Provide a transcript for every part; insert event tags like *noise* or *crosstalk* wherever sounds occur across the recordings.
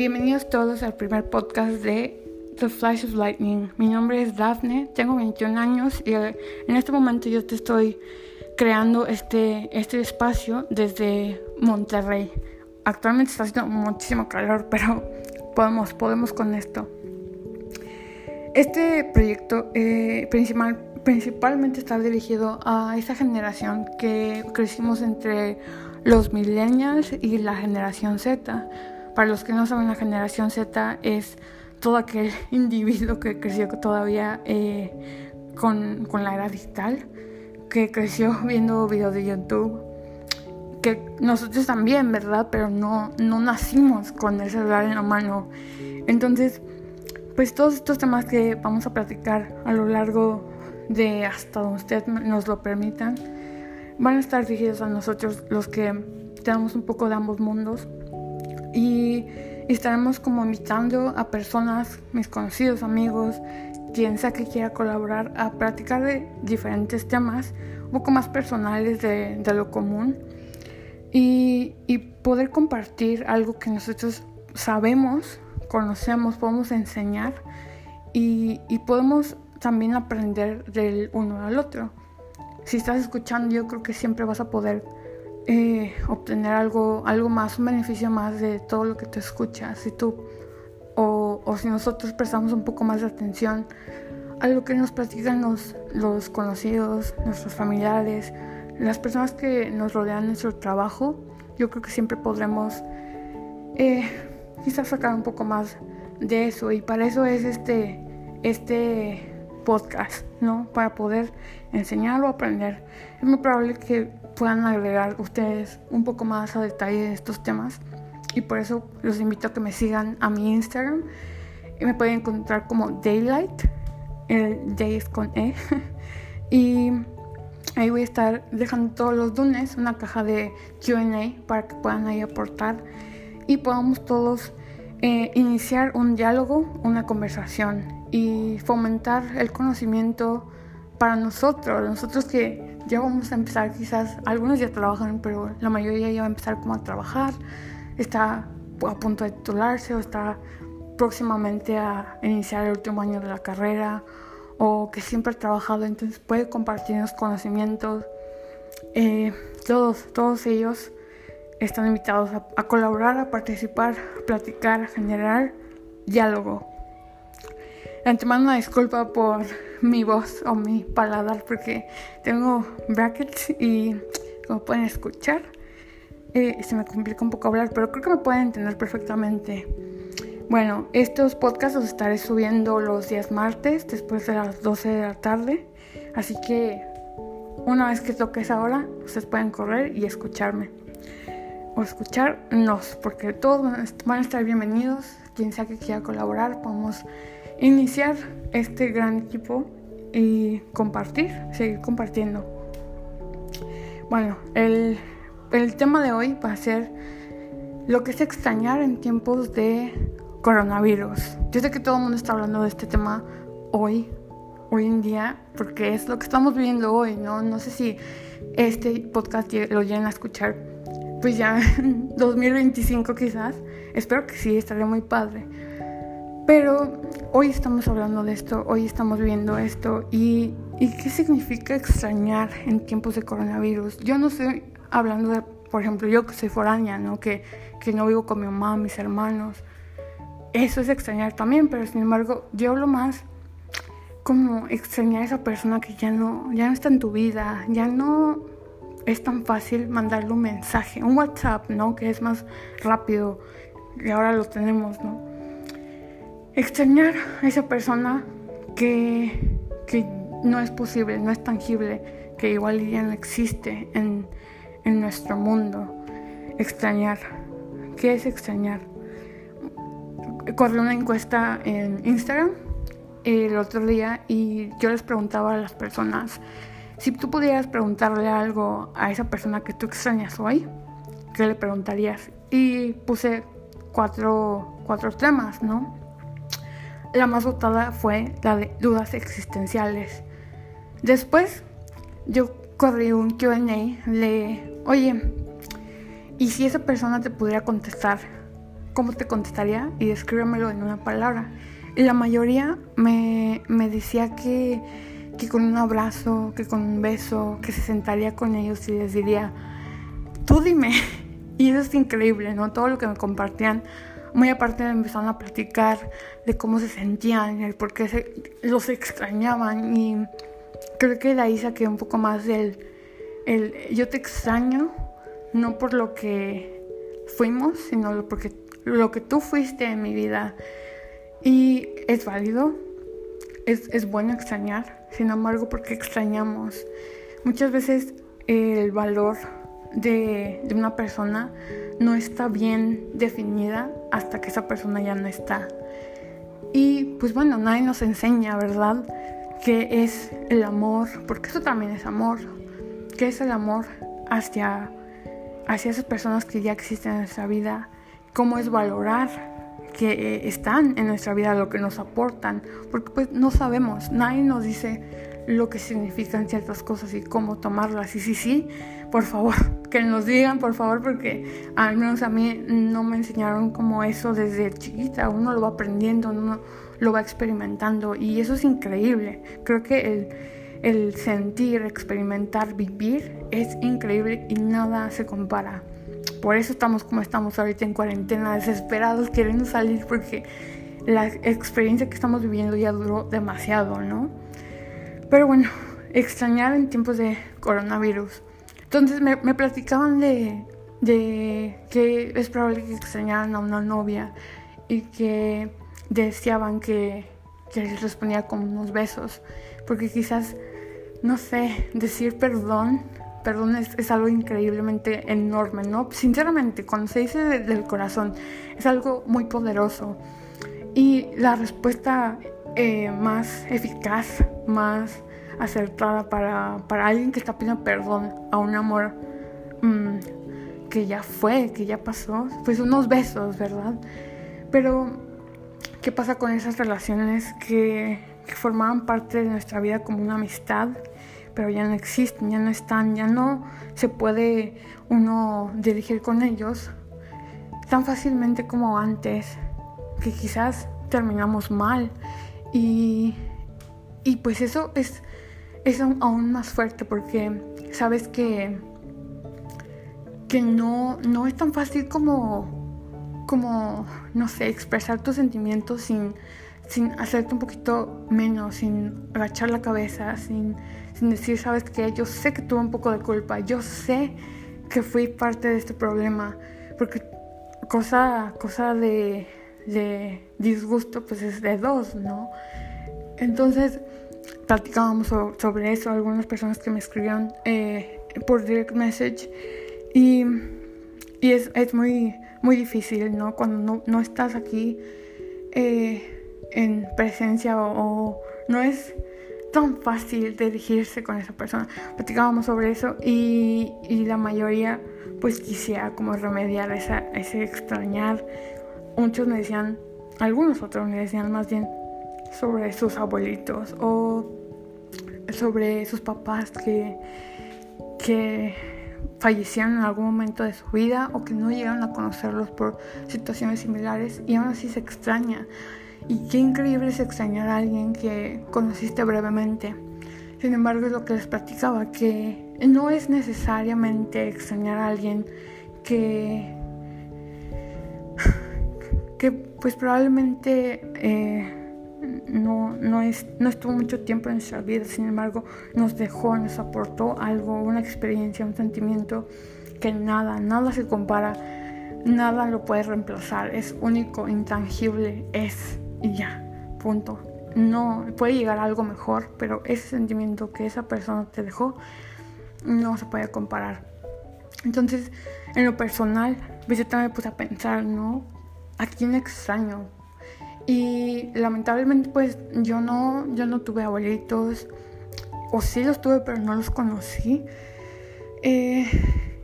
Bienvenidos todos al primer podcast de The Flash of Lightning. Mi nombre es Daphne, tengo 21 años y eh, en este momento yo te estoy creando este, este espacio desde Monterrey. Actualmente está haciendo muchísimo calor, pero podemos, podemos con esto. Este proyecto eh, principal, principalmente está dirigido a esa generación que crecimos entre los millennials y la generación Z para los que no saben, la generación Z es todo aquel *laughs* individuo que creció todavía eh, con, la era digital, que creció viendo videos de YouTube, que nosotros también, ¿verdad? Pero no, no nacimos con el celular en la mano. Entonces, pues todos estos temas que vamos a platicar a lo largo de hasta donde ustedes nos lo permitan, van a estar dirigidos a nosotros los que tenemos un poco de ambos mundos y estaremos como invitando a personas, mis conocidos amigos, quien sea que quiera colaborar a platicar de diferentes temas, un poco más personales de, lo común y, poder compartir algo que nosotros sabemos, conocemos, podemos enseñar y, y podemos también aprender del uno al otro. Si estás escuchando, yo creo que siempre vas a poder eh, obtener algo, algo más, un beneficio más de todo lo que te escuchas. Si tú o, o, si nosotros prestamos un poco más de atención a lo que nos platican los, los conocidos, nuestros familiares, las personas que nos rodean en nuestro trabajo, yo creo que siempre podremos eh, quizás sacar un poco más de eso y para eso es este, este podcast, ¿no? Para poder enseñar o aprender. Es muy probable que puedan agregar ustedes un poco más a detalle de estos temas. Y por eso los invito a que me sigan a mi Instagram. Y me pueden encontrar como Daylight. El day es con E. *laughs* y ahí voy a estar dejando todos los lunes una caja de QA para que puedan ahí aportar. Y podamos todos eh, iniciar un diálogo, una conversación y fomentar el conocimiento para nosotros, nosotros que ya vamos a empezar quizás, algunos ya trabajan, pero la mayoría ya va a empezar como a trabajar, está a punto de titularse o está próximamente a iniciar el último año de la carrera o que siempre ha trabajado, entonces puede compartir los conocimientos. Eh, todos, todos ellos están invitados a, a colaborar, a participar, a platicar, a generar diálogo. Antemano una disculpa por mi voz o mi paladar porque tengo brackets y como pueden escuchar eh, se me complica un poco hablar, pero creo que me pueden entender perfectamente. Bueno, estos podcasts los estaré subiendo los días martes después de las 12 de la tarde, así que una vez que toque esa hora, ustedes pueden correr y escucharme. O escucharnos, porque todos van a estar bienvenidos. Quien sea que quiera colaborar, podemos iniciar este gran equipo y compartir, seguir compartiendo. Bueno, el, el tema de hoy va a ser lo que es extrañar en tiempos de coronavirus. Yo sé que todo el mundo está hablando de este tema hoy, hoy en día, porque es lo que estamos viviendo hoy, ¿no? No sé si este podcast lo lleguen a escuchar, pues ya *laughs* en 2025 quizás. Espero que sí, estaría muy padre. Pero hoy estamos hablando de esto, hoy estamos viendo esto y, qué significa extrañar en tiempos de coronavirus. Yo no estoy hablando de, por ejemplo, yo que soy foránea, ¿no? Que, que no vivo con mi mamá, mis hermanos. Eso es extrañar también, pero sin embargo, yo hablo más como extrañar a esa persona que ya no, ya no está en tu vida, ya no es tan fácil mandarle un mensaje, un WhatsApp, ¿no? Que es más rápido, y ahora lo tenemos, ¿no? Extrañar a esa persona que, no es posible, no es tangible, que igual ya no existe en, nuestro mundo. Extrañar. ¿Qué es extrañar? Corrí una encuesta en Instagram el otro día y yo les preguntaba a las personas, si tú pudieras preguntarle algo a esa persona que tú extrañas hoy, ¿qué le preguntarías? Y puse cuatro, cuatro temas, ¿no? La más votada fue la de dudas existenciales. Después yo corrí un QA de, oye, ¿y si esa persona te pudiera contestar cómo te contestaría y escríbemelo en una palabra. Y la mayoría me, me decía que, que con un abrazo, que con un beso, que se sentaría con ellos y les diría, tú dime. *laughs* Y eso es increíble, ¿no? Todo lo que me compartían muy aparte empezaron a platicar de cómo se sentían y por qué se, los extrañaban y creo que de ahí saqué un poco más del el yo te extraño no por lo que fuimos sino porque lo que tú fuiste en mi vida. Y es válido es, es bueno extrañar sin embargo porque extrañamos muchas veces el valor de, de una persona no está bien definida hasta que esa persona ya no está. Y pues bueno, nadie nos enseña, ¿verdad? ¿Qué es el amor? Porque eso también es amor. ¿Qué es el amor hacia, hacia esas personas que ya existen en nuestra vida? ¿Cómo es valorar que eh, están en nuestra vida, lo que nos aportan? Porque pues no sabemos, nadie nos dice lo que significan ciertas cosas y cómo tomarlas. Y sí, sí, por favor, que nos digan, por favor, porque al menos a mí no me enseñaron como eso desde chiquita. Uno lo va aprendiendo, uno lo va experimentando y eso es increíble. Creo que el, sentir, experimentar, vivir es increíble y nada se compara. Por eso estamos como estamos ahorita en cuarentena, desesperados, queriendo salir porque la experiencia que estamos viviendo ya duró demasiado, ¿no? Pero bueno, extrañar en tiempos de coronavirus. Entonces me, platicaban de, de que es probable que extrañaran a una novia y que deseaban que, les respondía con unos besos. Porque quizás, no sé, decir perdón, perdón es, algo increíblemente enorme, ¿no? Sinceramente, cuando se dice del corazón, es algo muy poderoso. Y la respuesta eh, más eficaz, más acertada para, para, alguien que está pidiendo perdón a un amor mm, que ya fue, que ya pasó, pues unos besos, ¿verdad? Pero, ¿qué pasa con esas relaciones que, que formaban parte de nuestra vida como una amistad? pero ya no existen, ya no están, ya no se puede uno dirigir con ellos tan fácilmente como antes, que quizás terminamos mal y, y pues eso es, es aún más fuerte porque sabes que, que no, no es tan fácil como, como, no sé, expresar tus sentimientos sin, sin hacerte un poquito menos, sin agachar la cabeza, sin, sin decir, sabes que yo sé que tuve un poco de culpa, yo sé que fui parte de este problema, porque cosa, cosa de de disgusto pues es de dos, ¿no? Entonces platicábamos sobre eso, algunas personas que me escribieron eh, por direct message y, y es, es, muy, muy difícil, ¿no? Cuando no, no estás aquí eh, en presencia o, no es tan fácil dirigirse con esa persona. Platicábamos sobre eso y, y la mayoría pues quisiera como remediar esa, ese extrañar muchos me decían, algunos otros me decían más bien sobre sus abuelitos o sobre sus papás que, que fallecieron en algún momento de su vida o que no llegaron a conocerlos por situaciones similares y aún así se extraña. Y qué increíble es extrañar a alguien que conociste brevemente. Sin embargo, es lo que les platicaba, que no es necesariamente extrañar a alguien que que pues probablemente eh, no, no, es, no estuvo mucho tiempo en nuestra vida, sin embargo nos dejó, nos aportó algo, una experiencia, un sentimiento que nada, nada se compara, nada lo puede reemplazar, es único, intangible, es y ya, punto. No puede llegar a algo mejor, pero ese sentimiento que esa persona te dejó no se puede comparar. Entonces, en lo personal, pues yo también me puse a pensar, ¿no? a quién extraño. Y lamentablemente pues yo no, yo no tuve abuelitos, o sí los tuve pero no los conocí. Eh,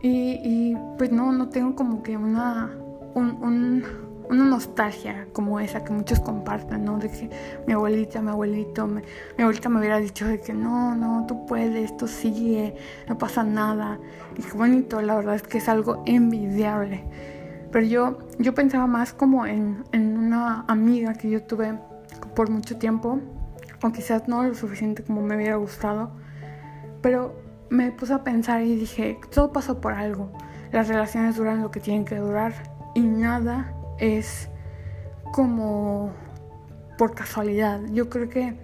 y, pues no, no tengo como que una, una nostalgia como esa que muchos comparten, ¿no? De que mi abuelita, mi abuelito, mi abuelita me hubiera dicho de que no, no, tú puedes, esto sigue, no pasa nada. Y qué bonito, la verdad es que es algo envidiable. Pero yo, yo pensaba más como en, en una amiga que yo tuve por mucho tiempo, o quizás no lo suficiente como me hubiera gustado, pero me puse a pensar y dije, todo pasa por algo. Las relaciones duran lo que tienen que durar y nada es como por casualidad. Yo creo que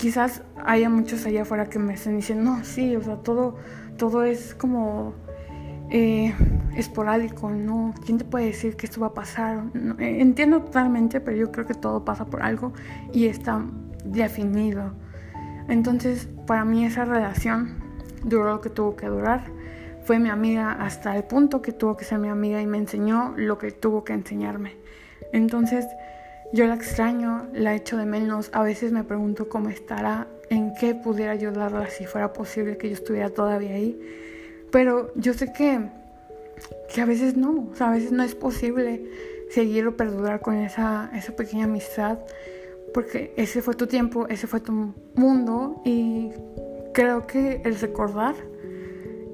quizás haya muchos allá afuera que me estén diciendo, no, sí, o sea, todo, todo es como eh, esporádico, ¿no? ¿Quién te puede decir que esto va a pasar? Eh, entiendo totalmente, pero yo creo que todo pasa por algo y está definido. Entonces, para mí esa relación duró lo que tuvo que durar. Fue mi amiga hasta el punto que tuvo que ser mi amiga y me enseñó lo que tuvo que enseñarme. Entonces, yo la extraño, la echo de menos. A veces me pregunto cómo estará, en qué pudiera ayudarla si fuera posible que yo estuviera todavía ahí. Pero yo sé que, que a veces no, o sea, a veces no es posible seguir o perdurar con esa, esa pequeña amistad, porque ese fue tu tiempo, ese fue tu mundo y creo que el recordar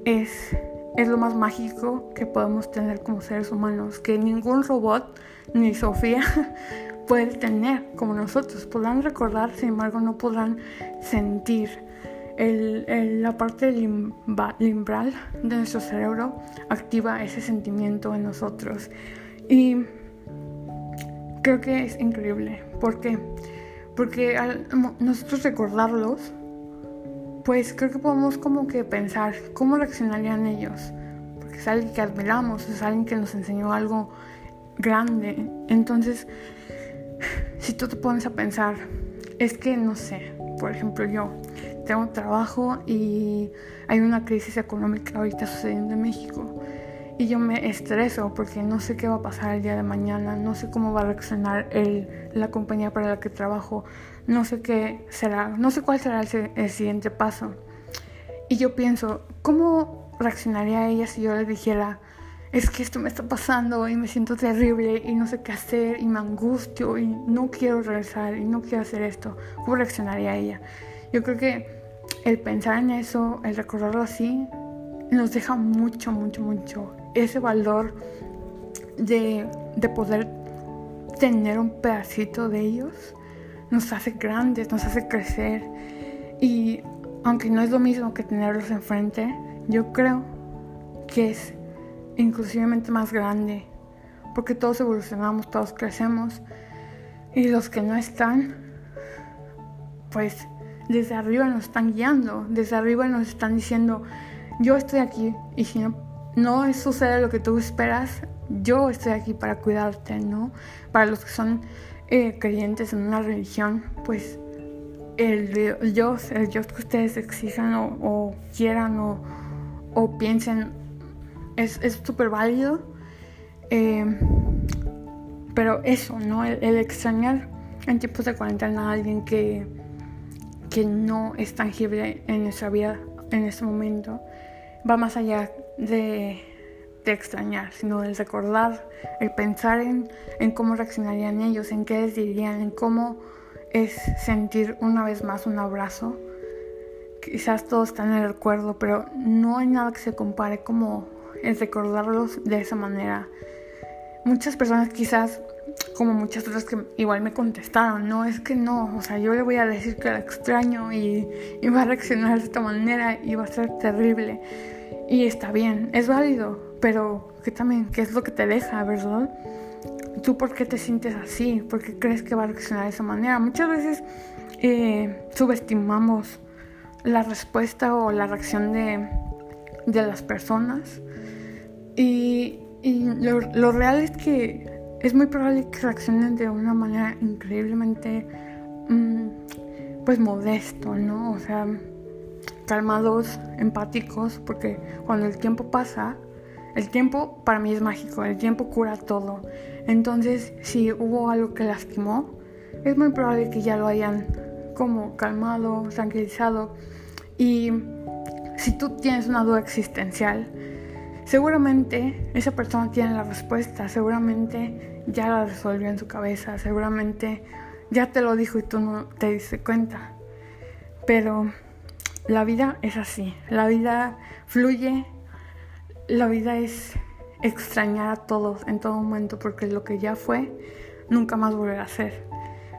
es, es lo más mágico que podemos tener como seres humanos, que ningún robot ni Sofía *laughs* puede tener como nosotros. Podrán recordar, sin embargo, no podrán sentir el, la parte limbral de nuestro cerebro activa ese sentimiento en nosotros. Y creo que es increíble. ¿Por qué? Porque nosotros recordarlos, pues creo que podemos como que pensar cómo reaccionarían ellos. Porque es alguien que admiramos, es alguien que nos enseñó algo grande. Entonces, si tú te pones a pensar, es que no sé, por ejemplo yo, tengo trabajo y hay una crisis económica ahorita sucediendo en México. Y yo me estreso porque no sé qué va a pasar el día de mañana, no sé cómo va a reaccionar el, la compañía para la que trabajo, no sé qué será, no sé cuál será el, el siguiente paso. Y yo pienso, ¿cómo reaccionaría ella si yo le dijera, es que esto me está pasando y me siento terrible y no sé qué hacer y me angustio y no quiero regresar y no quiero hacer esto? ¿Cómo reaccionaría ella? Yo creo que el pensar en eso, el recordarlo así, nos deja mucho, mucho, mucho. Ese valor de, de poder tener un pedacito de ellos nos hace grandes, nos hace crecer. Y aunque no es lo mismo que tenerlos enfrente, yo creo que es inclusivamente más grande. Porque todos evolucionamos, todos crecemos. Y los que no están, pues desde arriba nos están guiando, desde arriba nos están diciendo, yo estoy aquí y si no, no sucede lo que tú esperas, yo estoy aquí para cuidarte, ¿no? Para los que son eh, creyentes en una religión, pues el, Dios, el Dios que ustedes exijan o, quieran o, piensen es súper válido. Eh, pero eso, ¿no? El, extrañar en tiempos de cuarentena a alguien que que no es tangible en nuestra vida en este momento, va más allá de, extrañar, sino el recordar, el pensar en, cómo reaccionarían ellos, en qué les dirían, en cómo es sentir una vez más un abrazo. Quizás todo está en el recuerdo, pero no hay nada que se compare como el recordarlos de esa manera. Muchas personas quizás como muchas otras que igual me contestaron, no, es que no, o sea, yo le voy a decir que la extraño y, va a reaccionar de esta manera y va a ser terrible. Y está bien, es válido, pero que también, ¿qué es lo que te deja, verdad? ¿Tú por qué te sientes así? ¿Por qué crees que va a reaccionar de esa manera? Muchas veces eh, subestimamos la respuesta o la reacción de, de las personas y, lo real es que es muy probable que reaccionen de una manera increíblemente, mm, pues modesto, ¿no? O sea, calmados, empáticos, porque cuando el tiempo pasa, el tiempo para mí es mágico, el tiempo cura todo. Entonces, si hubo algo que lastimó, es muy probable que ya lo hayan como calmado, tranquilizado. Y si tú tienes una duda existencial, seguramente esa persona tiene la respuesta, seguramente ya la resolvió en su cabeza, seguramente ya te lo dijo y tú no te diste cuenta. Pero la vida es así, la vida fluye, la vida es, extrañar a todos en todo momento porque lo que ya fue nunca más volverá a ser.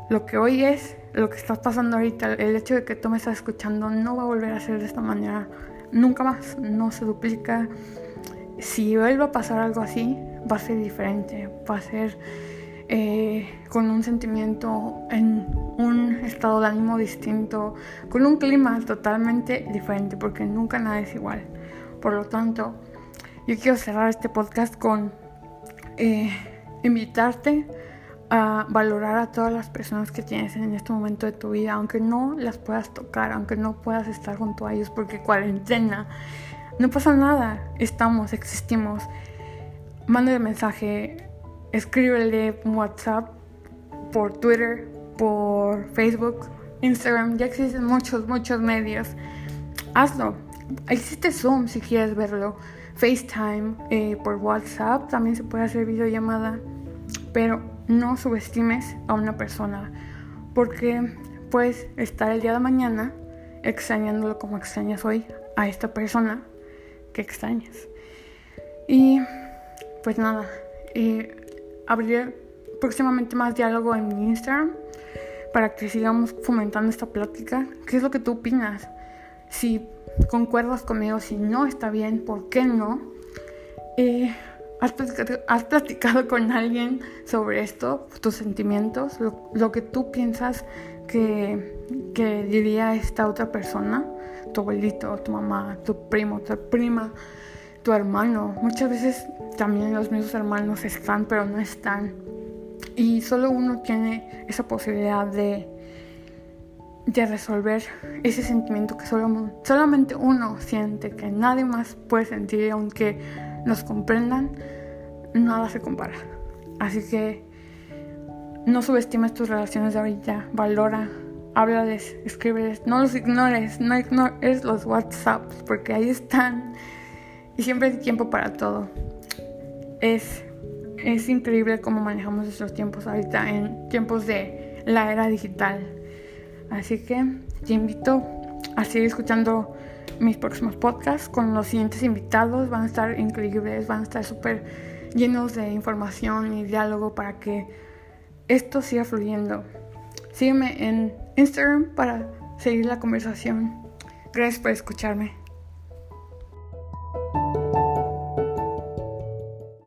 Lo que hoy es, lo que estás pasando ahorita, el hecho de que tú me estás escuchando no va a volver a ser de esta manera nunca más, no se duplica. Si vuelve a pasar algo así, va a ser diferente, va a ser eh, con un sentimiento, en un estado de ánimo distinto, con un clima totalmente diferente, porque nunca nada es igual. Por lo tanto, yo quiero cerrar este podcast con eh, invitarte a valorar a todas las personas que tienes en este momento de tu vida, aunque no las puedas tocar, aunque no puedas estar junto a ellos porque cuarentena, no pasa nada, estamos, existimos. Mándale mensaje, escríbele WhatsApp, por Twitter, por Facebook, Instagram, ya existen muchos, muchos medios. Hazlo. Existe Zoom si quieres verlo. FaceTime, eh, por WhatsApp también se puede hacer videollamada. Pero no subestimes a una persona porque puedes estar el día de mañana extrañándolo como extrañas hoy a esta persona que extrañas. Y pues nada, eh, abriré próximamente más diálogo en Instagram para que sigamos fomentando esta plática. ¿Qué es lo que tú opinas? Si concuerdas conmigo, si no está bien, ¿por qué no? Eh, ¿has, platicado, con alguien sobre esto, tus sentimientos, lo, que tú piensas que diría esta otra persona? Tu abuelito, tu mamá, tu primo, tu prima, tu hermano. Muchas veces también los mismos hermanos están, pero no están. Y solo uno tiene esa posibilidad de, de resolver ese sentimiento que solo, solamente uno siente, que nadie más puede sentir, aunque nos comprendan, nada se compara. Así que no subestimes tus relaciones de ahorita, valora, háblales, escríbeles, no los ignores, no ignores los WhatsApps, porque ahí están y siempre hay tiempo para todo. Es es increíble cómo manejamos estos tiempos ahorita en tiempos de la era digital. Así que te invito a seguir escuchando mis próximos podcasts con los siguientes invitados. Van a estar increíbles, van a estar súper llenos de información y diálogo para que esto siga fluyendo. Sígueme en Instagram para seguir la conversación. Gracias por escucharme.